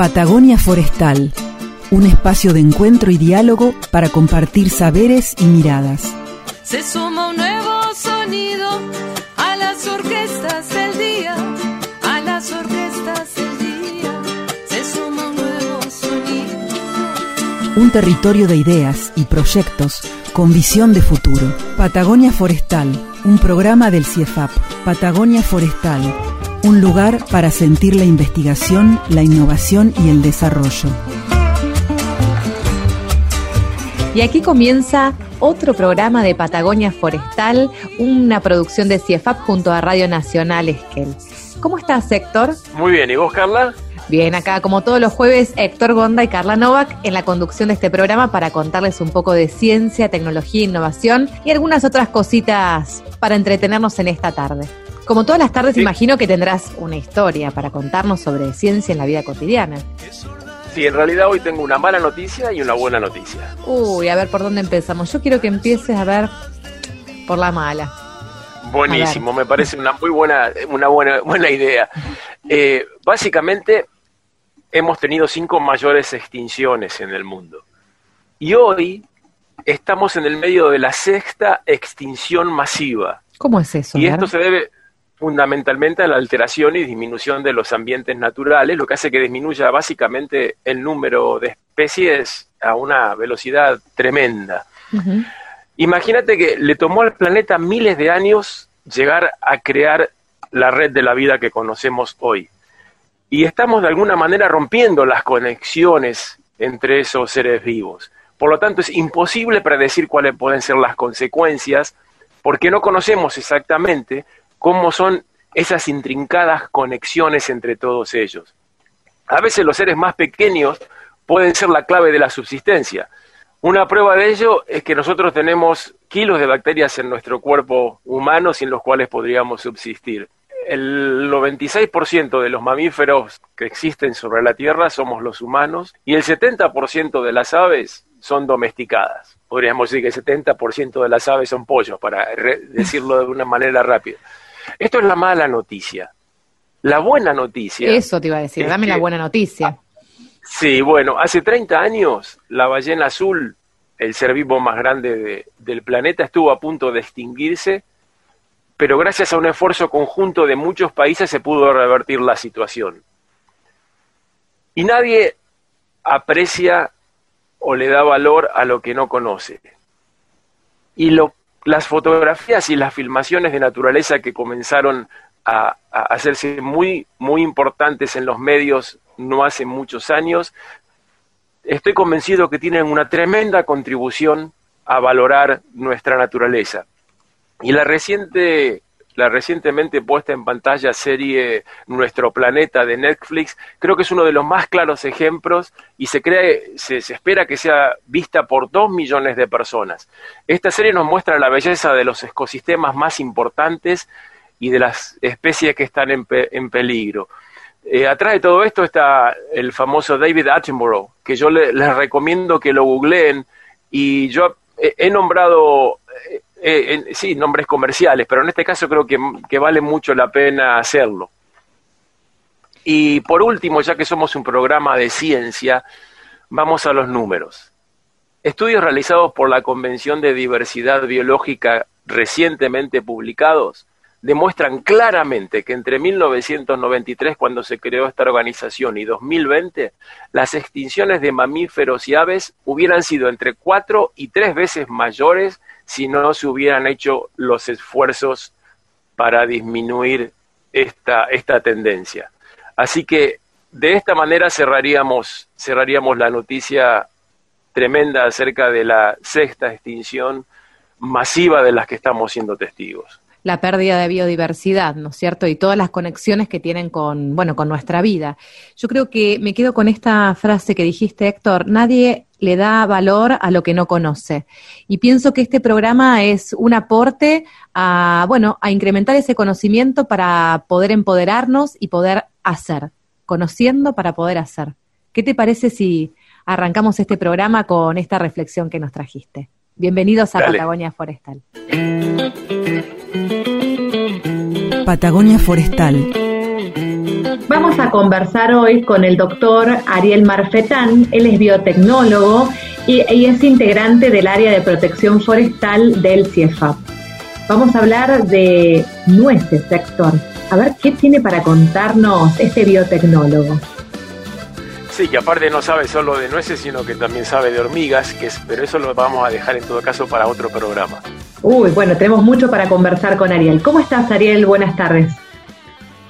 Patagonia Forestal, un espacio de encuentro y diálogo para compartir saberes y miradas. Se suma un nuevo sonido a las orquestas del día, a las orquestas del día. Se suma un nuevo sonido. Un territorio de ideas y proyectos con visión de futuro. Patagonia Forestal, un programa del CIEFAP. Patagonia Forestal, un lugar para sentir la investigación, la innovación y el desarrollo. Y aquí comienza otro programa de Patagonia Forestal, una producción de CIEFAP junto a Radio Nacional Esquel. ¿Cómo estás, Héctor? Muy bien, ¿y vos, Carla? Bien, acá como todos los jueves, Héctor Gonda y Carla Novak en la conducción de este programa para contarles un poco de ciencia, tecnología, innovación y algunas otras cositas para entretenernos en esta tarde. Como todas las tardes, Sí. imagino que tendrás una historia para contarnos sobre ciencia en la vida cotidiana. Sí, en realidad hoy tengo una mala noticia y una buena noticia. Uy, a ver por dónde empezamos. Yo quiero que empieces a ver por la mala. Buenísimo, me parece una muy buena, una buena, buena idea. Eh, básicamente, hemos tenido cinco mayores extinciones en el mundo. Y hoy estamos en el medio de la sexta extinción masiva. ¿Cómo es eso? Y esto se debe fundamentalmente a la alteración y disminución de los ambientes naturales, lo que hace que disminuya básicamente el número de especies a una velocidad tremenda. Imagínate que le tomó al planeta miles de años llegar a crear la red de la vida que conocemos hoy. Y estamos de alguna manera rompiendo las conexiones entre esos seres vivos. Por lo tanto, es imposible predecir cuáles pueden ser las consecuencias porque no conocemos exactamente cómo son esas intrincadas conexiones entre todos ellos. A veces los seres más pequeños pueden ser la clave de la subsistencia. Una prueba de ello es que nosotros tenemos kilos de bacterias en nuestro cuerpo humano sin los cuales podríamos subsistir. El 96% de los mamíferos que existen sobre la Tierra somos los humanos y el 70% de las aves son domesticadas. Podríamos decir que el 70% de las aves son pollos, para decirlo de una manera rápida. Esto es la mala noticia. La buena noticia Eso te iba a decir, dame la buena noticia. Sí, bueno, hace 30 años la ballena azul, el ser vivo más grande de- del planeta, estuvo a punto de extinguirse, pero gracias a un esfuerzo conjunto de muchos países se pudo revertir la situación. Y nadie aprecia o le da valor a lo que no conoce. Y lo- las fotografías y las filmaciones de naturaleza que comenzaron a, hacerse muy, muy importantes en los medios no hace muchos años, estoy convencido que tienen una tremenda contribución a valorar nuestra naturaleza. Y la reciente, la recientemente puesta en pantalla serie Nuestro Planeta de Netflix, creo que es uno de los más claros ejemplos y se cree, se, espera que sea vista por dos millones de personas. Esta serie nos muestra la belleza de los ecosistemas más importantes y de las especies que están en, pe- en peligro. Eh, atrás de todo esto está el famoso David Attenborough, que yo le- les recomiendo que lo googleen y yo he, he nombrado, eh, sí, nombres comerciales, pero en este caso creo que, que vale mucho la pena hacerlo. Y por último, ya que somos un programa de ciencia, vamos a los números. Estudios realizados por la Convención de Diversidad Biológica recientemente publicados demuestran claramente que entre 1993, cuando se creó esta organización, y 2020, las extinciones de mamíferos y aves hubieran sido entre cuatro y tres veces mayores si no se hubieran hecho los esfuerzos para disminuir esta, esta tendencia. Así que de esta manera cerraríamos, cerraríamos la noticia tremenda acerca de la sexta extinción masiva de las que estamos siendo testigos. La pérdida de biodiversidad, ¿no es cierto? Y todas las conexiones que tienen con, bueno, con nuestra vida. Yo creo que me quedo con esta frase que dijiste, Héctor, nadie le da valor a lo que no conoce. Y pienso que este programa es un aporte a, bueno, a incrementar ese conocimiento para poder empoderarnos y poder hacer, conociendo para poder hacer. ¿Qué te parece si arrancamos este programa con esta reflexión que nos trajiste? Bienvenidos a Dale. Patagonia Forestal. Patagonia Forestal. Vamos a conversar hoy con el doctor Ariel Marfetán, él es biotecnólogo y, es integrante del área de protección forestal del CIEFAP. Vamos a hablar de nueces, Héctor. A ver, ¿qué tiene para contarnos este biotecnólogo? Sí, que aparte no sabe solo de nueces, sino que también sabe de hormigas, que es, pero eso lo vamos a dejar en todo caso para otro programa. Uy, bueno, tenemos mucho para conversar con Ariel. ¿Cómo estás, Ariel? Buenas tardes.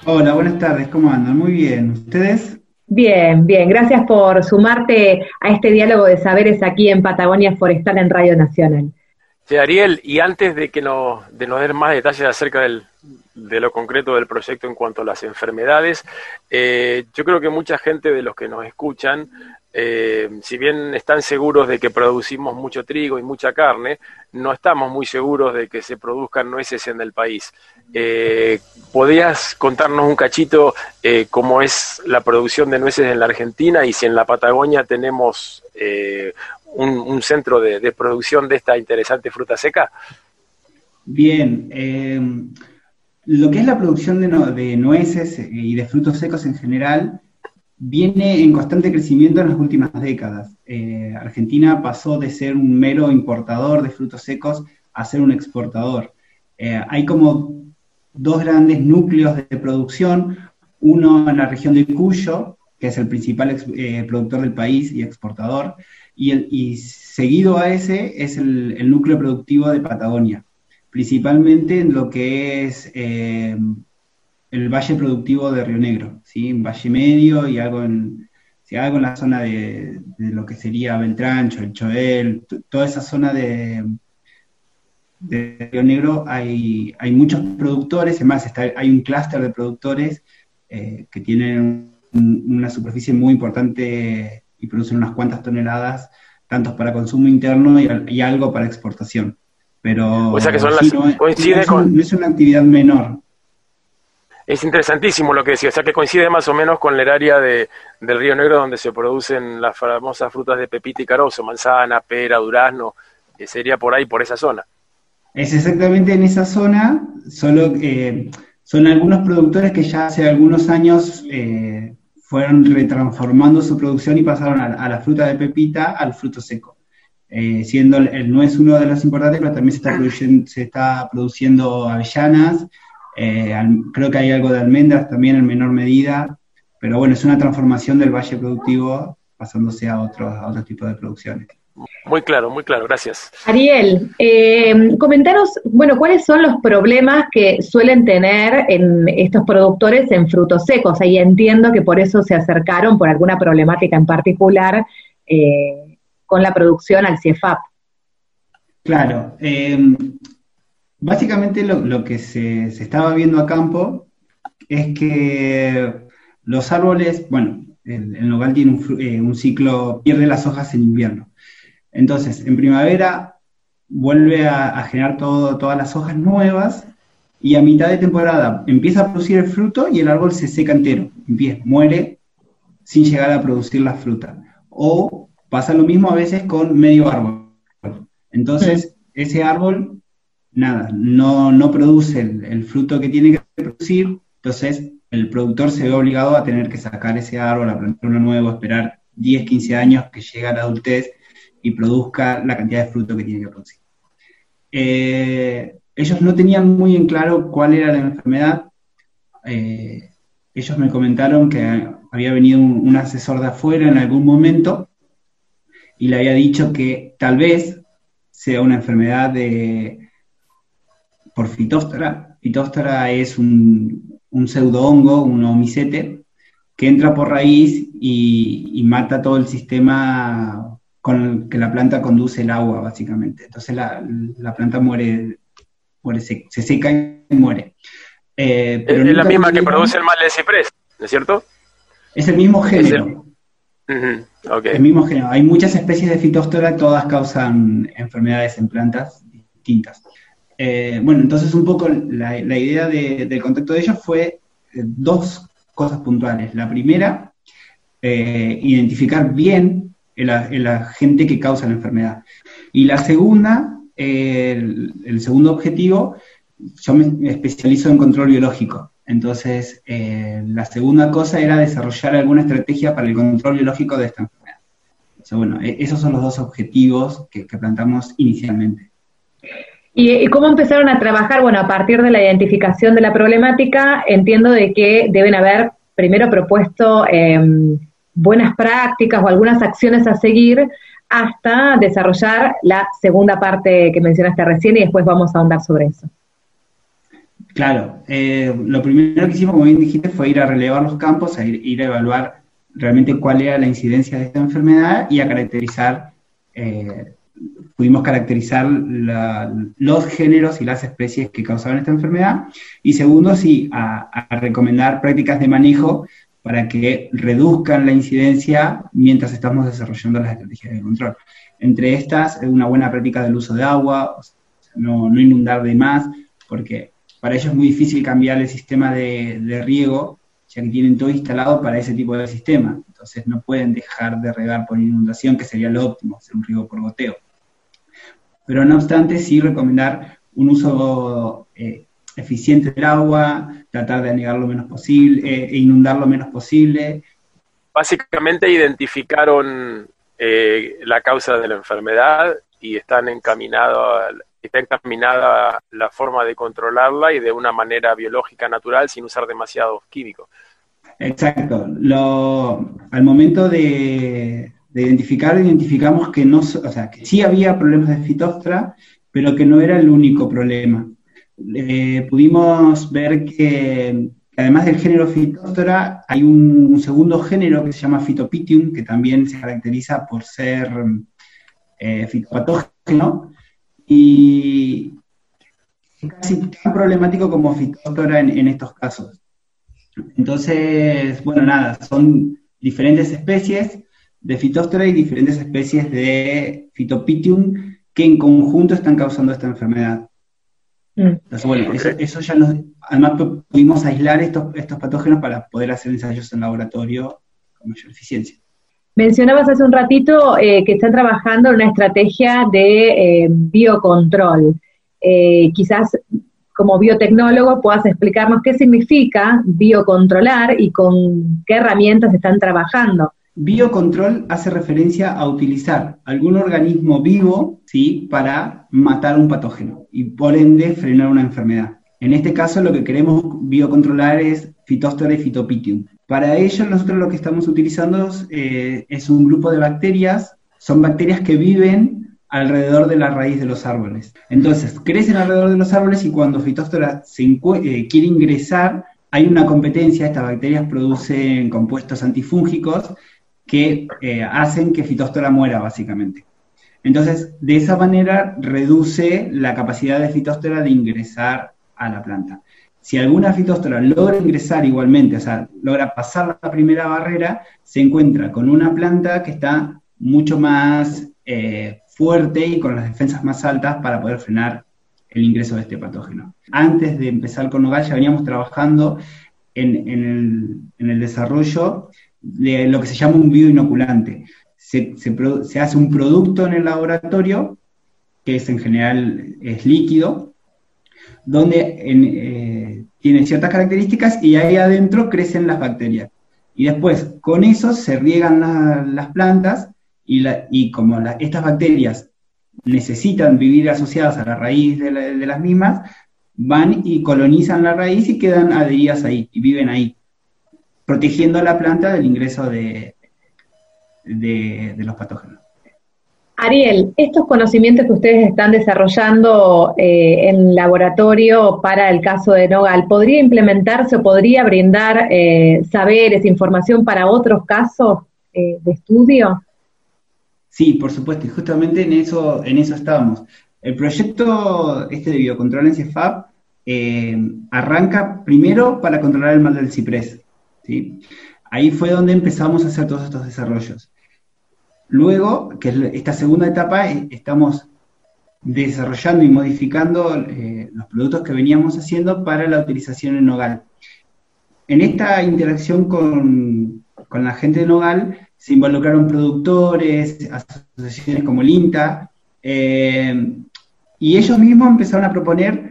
Hola, buenas tardes, ¿cómo andan? Muy bien, ¿ustedes? Bien, bien, gracias por sumarte a este diálogo de saberes aquí en Patagonia Forestal en Radio Nacional. Sí, Ariel, y antes de que nos, de nos den más detalles acerca del, de lo concreto del proyecto en cuanto a las enfermedades, eh, yo creo que mucha gente de los que nos escuchan eh, si bien están seguros de que producimos mucho trigo y mucha carne, no estamos muy seguros de que se produzcan nueces en el país. Eh, ¿Podrías contarnos un cachito eh, cómo es la producción de nueces en la Argentina y si en la Patagonia tenemos eh, un, centro de, producción de esta interesante fruta seca? Bien, lo que es la producción de, de nueces y de frutos secos en general, viene en constante crecimiento en las últimas décadas. Eh, Argentina pasó de ser un mero importador de frutos secos a ser un exportador. Eh, hay como dos grandes núcleos de producción, uno en la región de Cuyo, que es el principal eh, productor del país y exportador, y, seguido a ese es el, núcleo productivo de Patagonia, principalmente en lo que es el valle productivo de Río Negro, ¿sí? Valle Medio y algo en, algo en la zona de, lo que sería Beltrancho, el Choel, toda esa zona de, de Río Negro hay, hay muchos productores, además está, hay un clúster de productores eh, que tienen una superficie muy importante y producen unas cuantas toneladas, tanto para consumo interno y, algo para exportación. Pero o sea que son las, no, no es una actividad menor es interesantísimo lo que decía, o sea que coincide más o menos con el área de, del Río Negro donde se producen las famosas frutas de pepita y carozo, manzana, pera, durazno, que sería por ahí, por esa zona. Es exactamente en esa zona, solo que son algunos productores que ya hace algunos años eh, fueron retransformando su producción y pasaron a, la fruta de pepita al fruto seco. Eh, siendo el, no es uno de los importantes, pero también se está, produciendo, se está produciendo avellanas, eh, creo que hay algo de almendras también en menor medida, pero bueno, es una transformación del valle productivo pasándose a otro, a otro tipo de producciones. Muy claro, muy claro, gracias. Ariel, eh, comentaros, bueno, cuáles son los problemas que suelen tener en estos productores en frutos secos. Ahí entiendo que por eso se acercaron por alguna problemática en particular eh, con la producción al CIEFAP. Claro, eh, Básicamente lo, que se, estaba viendo a campo es que los árboles, bueno, el, nogal tiene eh, un, ciclo, pierde las hojas en invierno. Entonces, en primavera vuelve a, generar todas las hojas nuevas y a mitad de temporada empieza a producir el fruto y el árbol se seca entero, empieza, muere sin llegar a producir la fruta. O pasa lo mismo a veces con medio árbol. Entonces, ese árbol nada, no, no produce el, fruto que tiene que producir, entonces el productor se ve obligado a tener que sacar ese árbol, a plantar uno nuevo, esperar 10, 15 años que llegue a la adultez y produzca la cantidad de fruto que tiene que producir. Eh, ellos no tenían muy en claro cuál era la enfermedad. Eh, ellos me comentaron que había venido un, asesor de afuera en algún momento y le había dicho que tal vez sea una enfermedad de, por Fitóstora. Fitóstora es un, un pseudo-hongo, un homicete, que entra por raíz y, mata todo el sistema con el que la planta conduce el agua, básicamente. Entonces la, planta muere, muere se, seca y muere. Eh, pero es la misma que produce el mal de ciprés, ¿no es cierto? Es el mismo género. El mismo género. Hay muchas especies de fitóstora, todas causan enfermedades en plantas distintas. Eh, bueno, entonces un poco la, idea del contacto de ellos fue eh, dos cosas puntuales. La primera, eh, identificar bien el, agente que causa la enfermedad. Y la segunda, el, segundo objetivo, yo me especializo en control biológico. Entonces, eh, la segunda cosa era desarrollar alguna estrategia para el control biológico de esta enfermedad. O bueno, e-, esos son los dos objetivos que, que plantamos inicialmente. ¿Y, cómo empezaron a trabajar? Bueno, a partir de la identificación de la problemática, entiendo de que deben haber primero propuesto em, buenas prácticas o algunas acciones a seguir hasta desarrollar la segunda parte que mencionaste recién y después vamos a ahondar sobre eso. Claro, eh, lo primero que hicimos, como bien dijiste, fue ir a relevar los campos, a ir, a evaluar realmente cuál era la incidencia de esta enfermedad y a caracterizar eh, pudimos caracterizar los géneros y las especies que causaban esta enfermedad. Y segundo, sí, a, recomendar prácticas de manejo para que reduzcan la incidencia mientras estamos desarrollando las estrategias de control. Entre estas, una buena práctica del uso de agua, no, inundar de más, porque para ellos es muy difícil cambiar el sistema de, riego, ya que tienen todo instalado para ese tipo de sistema. Entonces no pueden dejar de regar por inundación, que sería lo óptimo, hacer un riego por goteo pero no obstante sí recomendar un uso eh, eficiente del agua, tratar de anegar lo menos posible eh, e inundar lo menos posible. Básicamente identificaron eh, la causa de la enfermedad y están encaminados está encaminada la forma de controlarla y de una manera biológica natural sin usar demasiados químicos. Exacto. Al momento de, de identificar, identificamos que, no, o sea, que sí había problemas de fitóstra, pero que no era el único problema. Eh, pudimos ver que, además del género fitóstra, hay un, segundo género que se llama Phytopitium, que también se caracteriza por ser eh, fitopatógeno y casi tan problemático como fitóstora en, en estos casos. Entonces, bueno, nada, son diferentes especies de Phytophthora y diferentes especies de Phytopitium que en conjunto están causando esta enfermedad. Mm. Entonces, bueno, eso, ya nos, además pudimos aislar estos, estos patógenos para poder hacer ensayos en laboratorio con mayor eficiencia. Mencionabas hace un ratito eh, que están trabajando en una estrategia de eh, biocontrol. Eh, quizás como biotecnólogo puedas explicarnos qué significa biocontrolar y con qué herramientas están trabajando. Biocontrol hace referencia a utilizar algún organismo vivo ¿sí? para matar un patógeno y por ende frenar una enfermedad. En este caso lo que queremos biocontrolar es Phytophthora y Phytopitium. Para ello nosotros lo que estamos utilizando eh, es un grupo de bacterias, son bacterias que viven alrededor de la raíz de los árboles. Entonces, crecen alrededor de los árboles y cuando Phytophthora eh, quiere ingresar, hay una competencia, estas bacterias producen compuestos antifúngicos que eh, hacen que Fitóstora muera, básicamente. Entonces, de esa manera reduce la capacidad de Fitóstora de ingresar a la planta. Si alguna Fitóstora logra ingresar igualmente, o sea, logra pasar la primera barrera, se encuentra con una planta que está mucho más eh, fuerte y con las defensas más altas para poder frenar el ingreso de este patógeno. Antes de empezar con Nogal ya veníamos trabajando en, el, desarrollo de lo que se llama un bioinoculante. Se, se, hace un producto en el laboratorio, que es en general es líquido, donde eh, tiene ciertas características y ahí adentro crecen las bacterias. Y después, con eso se riegan las plantas y, la, y como estas bacterias necesitan vivir asociadas a la raíz de, de, las mismas, van y colonizan la raíz y quedan adheridas ahí y viven ahí protegiendo a la planta del ingreso de, de, los patógenos. Ariel, estos conocimientos que ustedes están desarrollando eh, en laboratorio para el caso de Nogal, ¿podría implementarse o podría brindar eh, saberes, información para otros casos eh, de estudio? Sí, por supuesto, y justamente en eso, en eso estábamos. El proyecto este de biocontrol en CEFAP arranca primero para controlar el mal del ciprés. Ahí fue donde empezamos a hacer todos estos desarrollos. Luego, que es esta segunda etapa, eh, estamos desarrollando y modificando eh, los productos que veníamos haciendo para la utilización en Nogal. En esta interacción con, la gente de Nogal se involucraron productores, asociaciones como el INTA, eh, y ellos mismos empezaron a proponer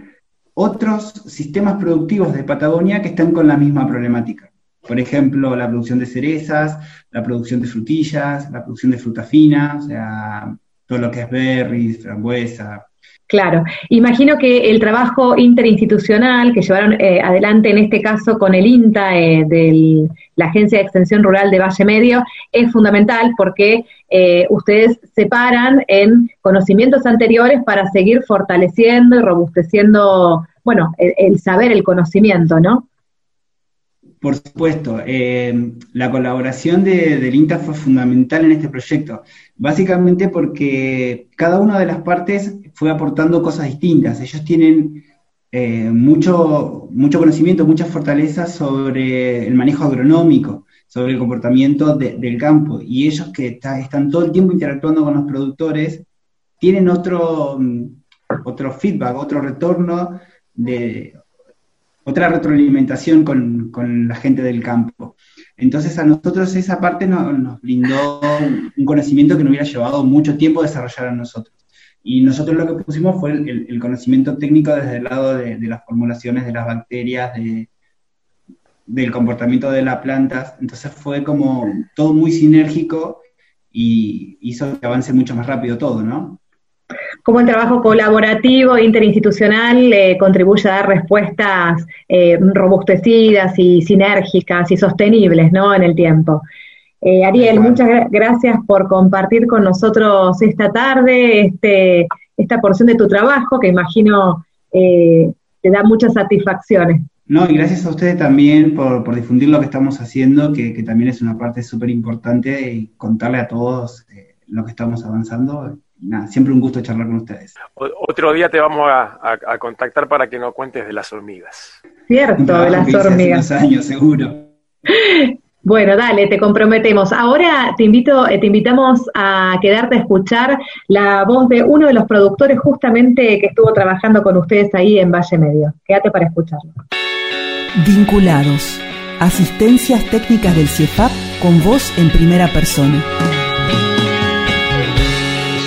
otros sistemas productivos de Patagonia que están con la misma problemática. Por ejemplo, la producción de cerezas, la producción de frutillas, la producción de fruta fina, o sea, todo lo que es berries, frambuesa, Claro, imagino que el trabajo interinstitucional que llevaron eh, adelante en este caso con el INTA eh, de la Agencia de Extensión Rural de Valle Medio es fundamental porque eh, ustedes se paran en conocimientos anteriores para seguir fortaleciendo y robusteciendo, bueno, el saber, el conocimiento, ¿no? Por supuesto, eh, la colaboración de, del INTA fue fundamental en este proyecto, básicamente porque cada una de las partes fue aportando cosas distintas. Ellos tienen eh, mucho, mucho conocimiento, mucha fortaleza sobre el manejo agronómico, sobre el comportamiento del campo, y ellos que están todo el tiempo interactuando con los productores, tienen otro, mm, otro feedback, otro retorno de otra retroalimentación con, la gente del campo. Entonces a nosotros esa parte nos brindó un conocimiento que nos hubiera llevado mucho tiempo desarrollar a nosotros. Y nosotros lo que pusimos fue el, conocimiento técnico desde el lado de, las formulaciones de las bacterias, del comportamiento de las plantas. Entonces fue como todo muy sinérgico y hizo que avance mucho más rápido todo, ¿no? Cómo el trabajo colaborativo e interinstitucional eh, contribuye a dar respuestas eh, robustecidas y sinérgicas y sostenibles ¿no? en el tiempo. Eh, Ariel, muchas gracias por compartir con nosotros esta tarde este, esta porción de tu trabajo que imagino te da muchas satisfacciones. No, y gracias a ustedes también por, difundir lo que estamos haciendo, que, que también es una parte súper importante y contarle a todos lo que estamos avanzando nada, siempre un gusto charlar con ustedes. otro día te vamos a, contactar para que nos cuentes de las hormigas. Cierto, de las hormigas. años, seguro. Bueno, dale, te comprometemos. Ahora te invito, eh, te invitamos a quedarte a escuchar la voz de uno de los productores justamente que estuvo trabajando con ustedes ahí en Valle Medio. Quédate para escucharlo. Vinculados. Asistencias técnicas del CIEFAP con voz en primera persona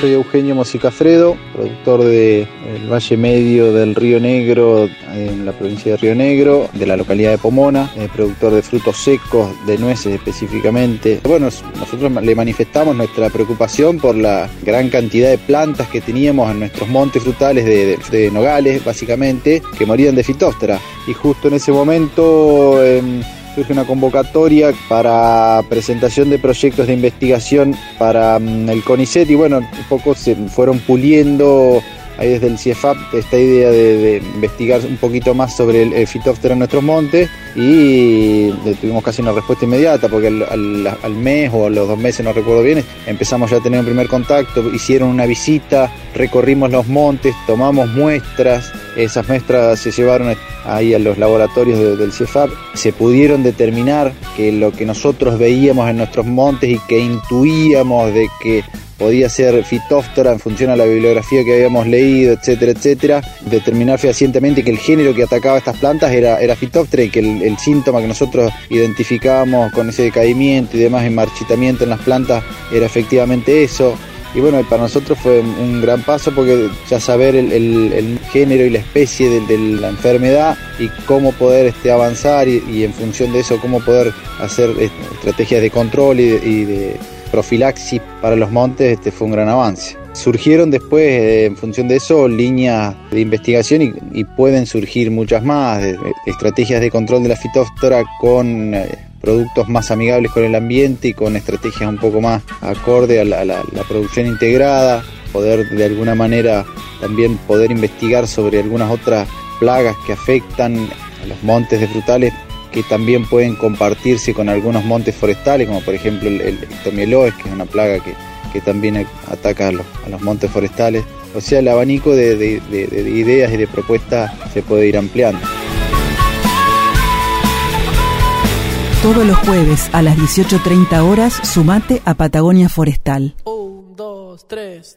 soy Eugenio Mosicafredo, productor de el Valle Medio del Río Negro en la provincia de Río Negro, de la localidad de Pomona, eh, productor de frutos secos, de nueces específicamente. Bueno, nosotros le manifestamos nuestra preocupación por la gran cantidad de plantas que teníamos en nuestros montes frutales de, nogales, básicamente, que morían de fitóstera. Y justo en ese momento... Em, surge una convocatoria para presentación de proyectos de investigación para mm, el CONICET y bueno, un poco se fueron puliendo ahí desde el CIEFAP esta idea de, investigar un poquito más sobre el, fitóptero en nuestros montes y tuvimos casi una respuesta inmediata porque al, mes o a los dos meses, no recuerdo bien, empezamos ya a tener un primer contacto, hicieron una visita, recorrimos los montes, tomamos muestras, esas muestras se llevaron ahí a los laboratorios del CIEFAP, se pudieron determinar que lo que nosotros veíamos en nuestros montes y que intuíamos de que podía ser fitóftora en función a la bibliografía que habíamos leído, etcétera, etcétera, determinar fehacientemente que el género que atacaba estas plantas era, era fitóptera y que el, síntoma que nosotros identificábamos con ese decaimiento y demás, en marchitamiento en las plantas, era efectivamente eso. Y bueno, para nosotros fue un gran paso porque ya saber el, género y la especie de, la enfermedad y cómo poder este, avanzar y, en función de eso cómo poder hacer este, estrategias de control y de profilaxis para los montes este fue un gran avance. Surgieron después, eh, en función de eso, líneas de investigación y, pueden surgir muchas más, estrategias de control de la fitóftora con eh, productos más amigables con el ambiente y con estrategias un poco más acorde a la, producción integrada, poder de alguna manera también poder investigar sobre algunas otras plagas que afectan a los montes de frutales que también pueden compartirse con algunos montes forestales, como por ejemplo el, el que es una plaga que, también ataca a los, montes forestales. O sea, el abanico de, de ideas y de propuestas se puede ir ampliando. Todos los jueves a las 18.30 horas, sumate a Patagonia Forestal. Un, dos, tres.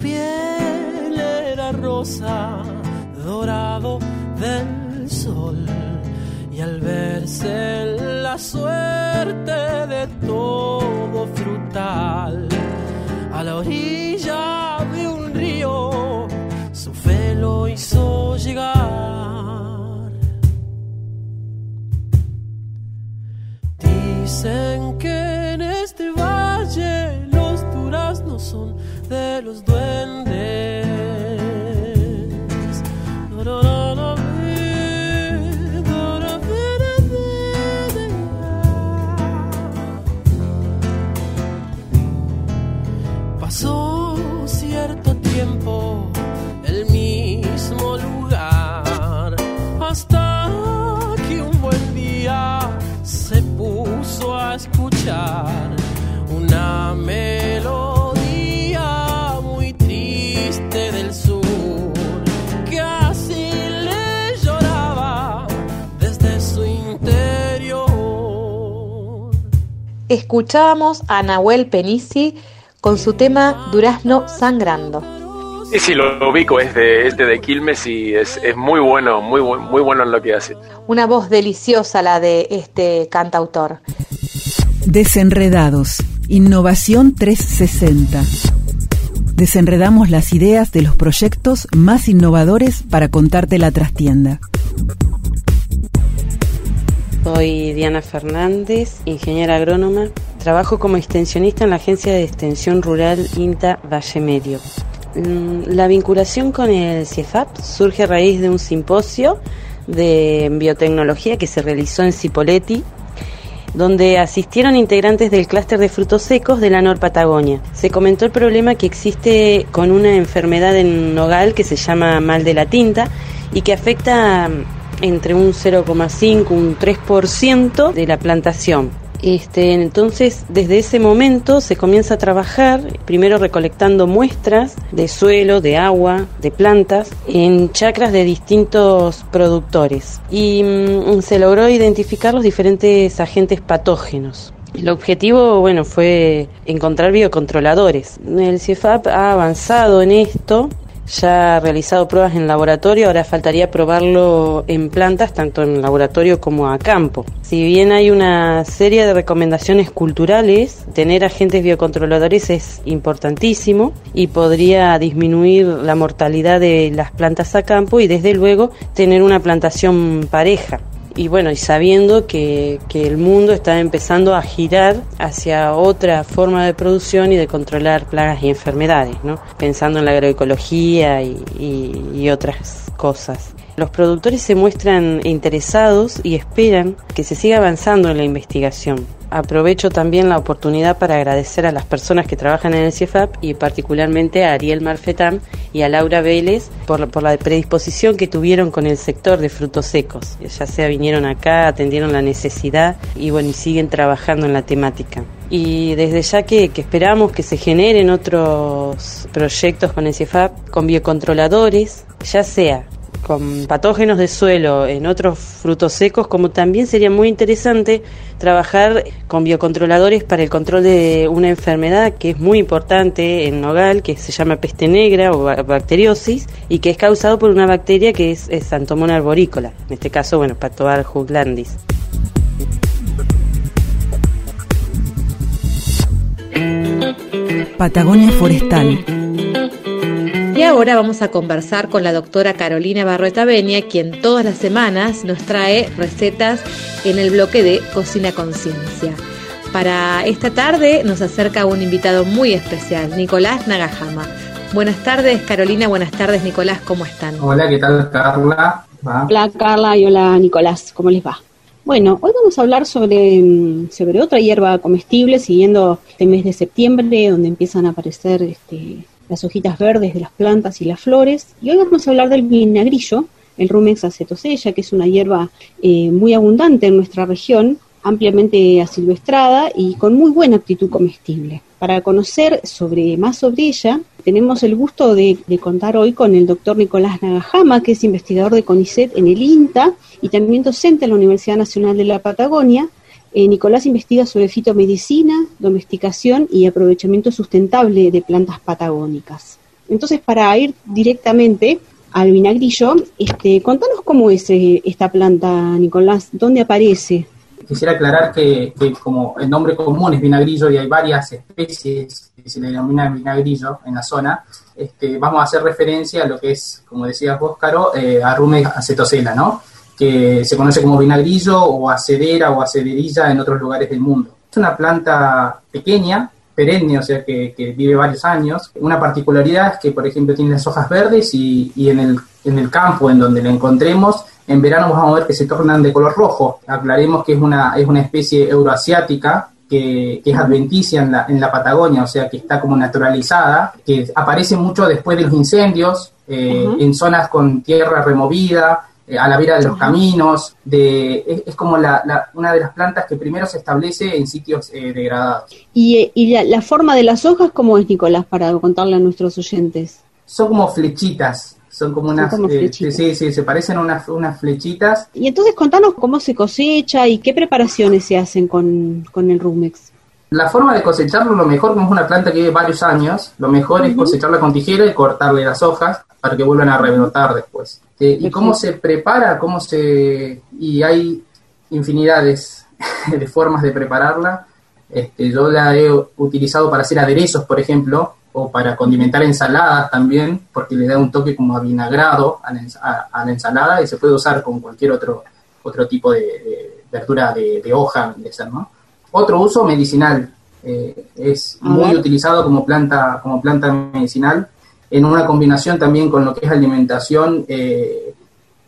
Piel era rosa, dorado del sol. Y al verse la suerte de todo frutal, a la orilla de un río, su fe lo hizo llegar. Dicen que de los duendes. Pasó cierto tiempo el mismo lugar hasta que un buen día se puso a escuchar Escuchábamos a Nahuel Penisi con su tema Durazno Sangrando. Y sí, lo ubico, es de, es de, de Quilmes y es, es muy bueno, muy, muy bueno en lo que hace. Una voz deliciosa la de este cantautor. Desenredados. Innovación 360. Desenredamos las ideas de los proyectos más innovadores para contarte la trastienda. Soy Diana Fernández, ingeniera agrónoma. Trabajo como extensionista en la Agencia de Extensión Rural INTA Valle Medio. Mm, La vinculación con el CIEFAP surge a raíz de un simposio de biotecnología que se realizó en Cipolletti, donde asistieron integrantes del clúster de frutos secos de la Nor Patagonia. Se comentó el problema que existe con una enfermedad en nogal que se llama mal de la tinta y que afecta entre un 0,5 un 3% de la plantación. Este, entonces, desde ese momento se comienza a trabajar, primero recolectando muestras de suelo, de agua, de plantas, en chacras de distintos productores. Y mm, se logró identificar los diferentes agentes patógenos. El objetivo, bueno, fue encontrar biocontroladores. El CIEFAP ha avanzado en esto, ya ha realizado pruebas en laboratorio, ahora faltaría probarlo en plantas, tanto en laboratorio como a campo. Si bien hay una serie de recomendaciones culturales, tener agentes biocontroladores es importantísimo y podría disminuir la mortalidad de las plantas a campo y desde luego tener una plantación pareja y bueno, y sabiendo que, que, el mundo está empezando a girar hacia otra forma de producción y de controlar plagas y enfermedades, ¿no? pensando en la agroecología y, y, y otras cosas. Los productores se muestran interesados y esperan que se siga avanzando en la investigación. Aprovecho también la oportunidad para agradecer a las personas que trabajan en el CIEFAP y particularmente a Ariel Marfetán y a Laura Vélez por, la predisposición que tuvieron con el sector de frutos secos. Ya sea vinieron acá, atendieron la necesidad y bueno, siguen trabajando en la temática. Y desde ya que, que esperamos que se generen otros proyectos con el CIEFAP, con biocontroladores, ya sea con patógenos de suelo en otros frutos secos, como también sería muy interesante trabajar con biocontroladores para el control de una enfermedad que es muy importante en nogal, que se llama peste negra o bacteriosis, y que es causado por una bacteria que es, es Santomona arborícola, en este caso, bueno, Patoar juglandis. Patagonia Forestal. Y ahora vamos a conversar con la doctora Carolina Barrueta Benia, quien todas las semanas nos trae recetas en el bloque de Cocina Conciencia. Para esta tarde nos acerca un invitado muy especial, Nicolás Nagajama. Buenas tardes, Carolina. Buenas tardes, Nicolás. ¿Cómo están? Hola, ¿qué tal, Carla? ¿Va? Hola, Carla, y hola, Nicolás. ¿Cómo les va? Bueno, hoy vamos a hablar sobre, sobre otra hierba comestible, siguiendo este mes de septiembre, donde empiezan a aparecer este, las hojitas verdes de las plantas y las flores. Y hoy vamos a hablar del vinagrillo, el Rumex acetosella, que es una hierba eh, muy abundante en nuestra región, ampliamente asilvestrada y con muy buena aptitud comestible. Para conocer sobre, más sobre ella, tenemos el gusto de, de, contar hoy con el doctor Nicolás Nagajama, que es investigador de CONICET en el INTA y también docente en la Universidad Nacional de la Patagonia, Eh, Nicolás investiga sobre fitomedicina, domesticación y aprovechamiento sustentable de plantas patagónicas. Entonces, para ir directamente al vinagrillo, este, contanos cómo es eh, esta planta, Nicolás, dónde aparece. Quisiera aclarar que, como el nombre común es vinagrillo y hay varias especies que se le denomina vinagrillo en la zona, este, vamos a hacer referencia a lo que es, como decías vos, Caro, eh, Arrume acetosela, ¿no? Que se conoce como vinagrillo o acedera o acederilla en otros lugares del mundo. Es una planta pequeña, perenne, o sea que, que vive varios años. Una particularidad es que, por ejemplo, tiene las hojas verdes y, y en, el, en el campo en donde la encontremos, en verano vamos a ver que se tornan de color rojo. Aclaremos que es una, es una especie euroasiática que, que, es adventicia en la, en la Patagonia, o sea que está como naturalizada, que aparece mucho después de los incendios, eh, uh -huh. en zonas con tierra removida, a la vera de los caminos, de, es, es como la, la, una de las plantas que primero se establece en sitios eh, degradados. ¿Y, y la, la, forma de las hojas cómo es, Nicolás, para contarle a nuestros oyentes? Son como flechitas, son como unas, son como eh, sí, sí, se parecen a unas, unas flechitas. Y entonces contanos cómo se cosecha y qué preparaciones se hacen con, con el rumex. La forma de cosecharlo, lo mejor, como es una planta que vive varios años, lo mejor uh -huh. es cosecharla con tijera y cortarle las hojas para que vuelvan a rebrotar después. Eh, ¿Y cómo se prepara? ¿Cómo se...? Y hay infinidades de formas de prepararla. Este, yo la he utilizado para hacer aderezos, por ejemplo, o para condimentar ensaladas también, porque le da un toque como avinagrado a la, a, a la ensalada y se puede usar con cualquier otro, otro tipo de, de verdura de, de, hoja, de ser, ¿no? Otro uso medicinal. Eh, es muy utilizado como planta, como planta medicinal. En una combinación también con lo que es alimentación, eh,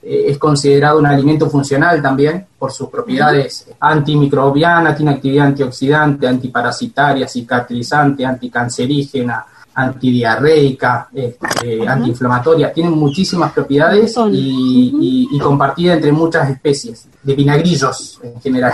eh, es considerado un alimento funcional también por sus propiedades antimicrobianas, tiene actividad antioxidante, antiparasitaria, cicatrizante, anticancerígena, antidiarreica, este, antiinflamatoria, tiene muchísimas propiedades y, y, y compartida entre muchas especies de vinagrillos en general.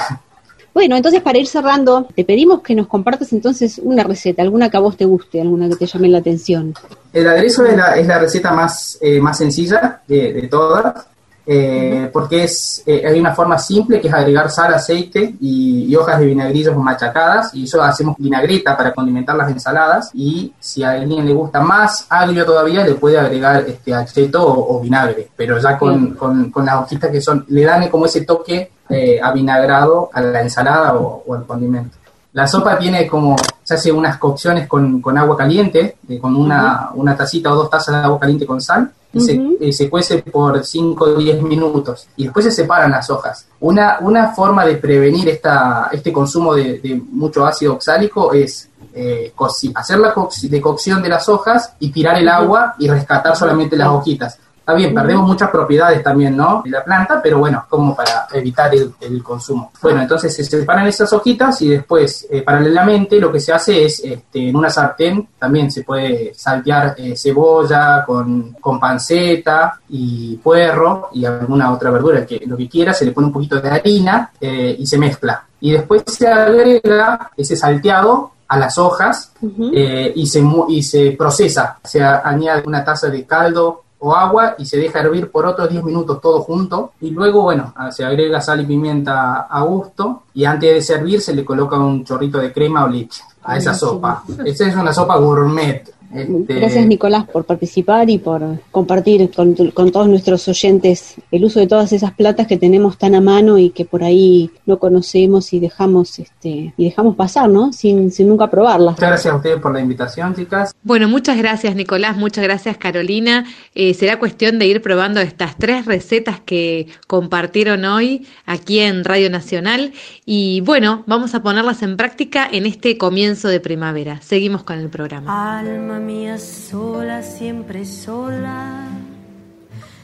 Bueno, entonces para ir cerrando, te pedimos que nos compartas entonces una receta, alguna que a vos te guste, alguna que te llame la atención. El aderezo es la, es la receta más, eh, más sencilla de, de todas, eh, porque es, eh, hay una forma simple que es agregar sal, aceite y, y, hojas de vinagrillos machacadas y eso hacemos vinagreta para condimentar las ensaladas y si a alguien le gusta más agrio todavía le puede agregar este acheto o, o vinagre, pero ya con, con, con, las hojitas que son, le dan como ese toque eh, avinagrado a la ensalada o, o al condimento. La sopa tiene como, se hace unas cocciones con, con agua caliente, eh, con una, uh -huh. una tacita o dos tazas de agua caliente con sal, y uh -huh. se, eh, se, cuece por 5 o 10 minutos, y después se separan las hojas. Una, una forma de prevenir esta, este consumo de, de mucho ácido oxálico es eh, hacer la co de cocción de las hojas y tirar el agua y rescatar solamente las hojitas. Está bien, perdemos muchas propiedades también, ¿no? De la planta, pero bueno, como para evitar el, el consumo. Bueno, entonces se separan esas hojitas y después, eh, paralelamente, lo que se hace es, este, en una sartén, también se puede saltear eh, cebolla con, con panceta y puerro y alguna otra verdura, que lo que quiera, se le pone un poquito de harina eh, y se mezcla. Y después se agrega ese salteado a las hojas uh -huh. eh, y, se, y se procesa. Se añade una taza de caldo o agua y se deja hervir por otros 10 minutos todo junto. Y luego, bueno, se agrega sal y pimienta a gusto y antes de servir se le coloca un chorrito de crema o leche a esa sopa. Esa es una sopa gourmet, este... Gracias Nicolás por participar y por compartir con, con, todos nuestros oyentes el uso de todas esas platas que tenemos tan a mano y que por ahí no conocemos y dejamos este y dejamos pasar, ¿no? Sin, sin nunca probarlas. Muchas gracias a ustedes por la invitación, chicas. Bueno, muchas gracias Nicolás, muchas gracias Carolina. Eh, será cuestión de ir probando estas tres recetas que compartieron hoy aquí en Radio Nacional y bueno, vamos a ponerlas en práctica en este comienzo de primavera. Seguimos con el programa. Alma mía sola, siempre sola,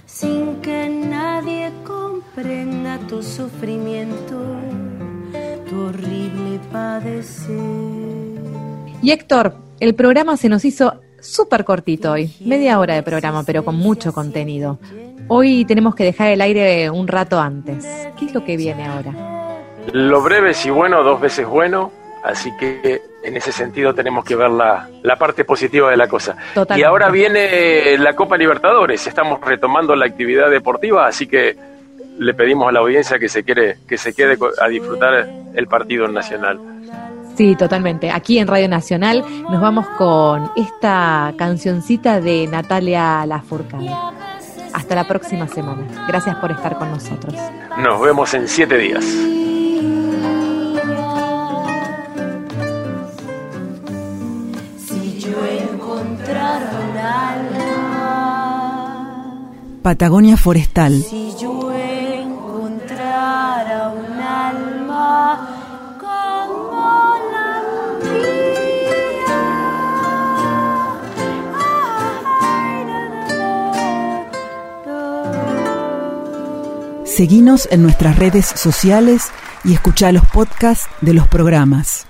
sin que nadie comprenda tu sufrimiento, tu horrible padecer. Y Héctor, el programa se nos hizo súper cortito hoy, media hora de programa, pero con mucho contenido. Hoy tenemos que dejar el aire un rato antes. ¿Qué es lo que viene ahora? Lo breve es y bueno, dos veces bueno, así que en ese sentido tenemos que ver la, la parte positiva de la cosa. Totalmente. Y ahora viene la Copa Libertadores, estamos retomando la actividad deportiva, así que le pedimos a la audiencia que se, quiere, que se quede a disfrutar el partido nacional. Sí, totalmente. Aquí en Radio Nacional nos vamos con esta cancioncita de Natalia Lafourcade. Hasta la próxima semana. Gracias por estar con nosotros. Nos vemos en siete días. Patagonia Forestal. si yo encontrara un alma como la mía. Seguinos en nuestras redes sociales y escucha los podcasts de los programas.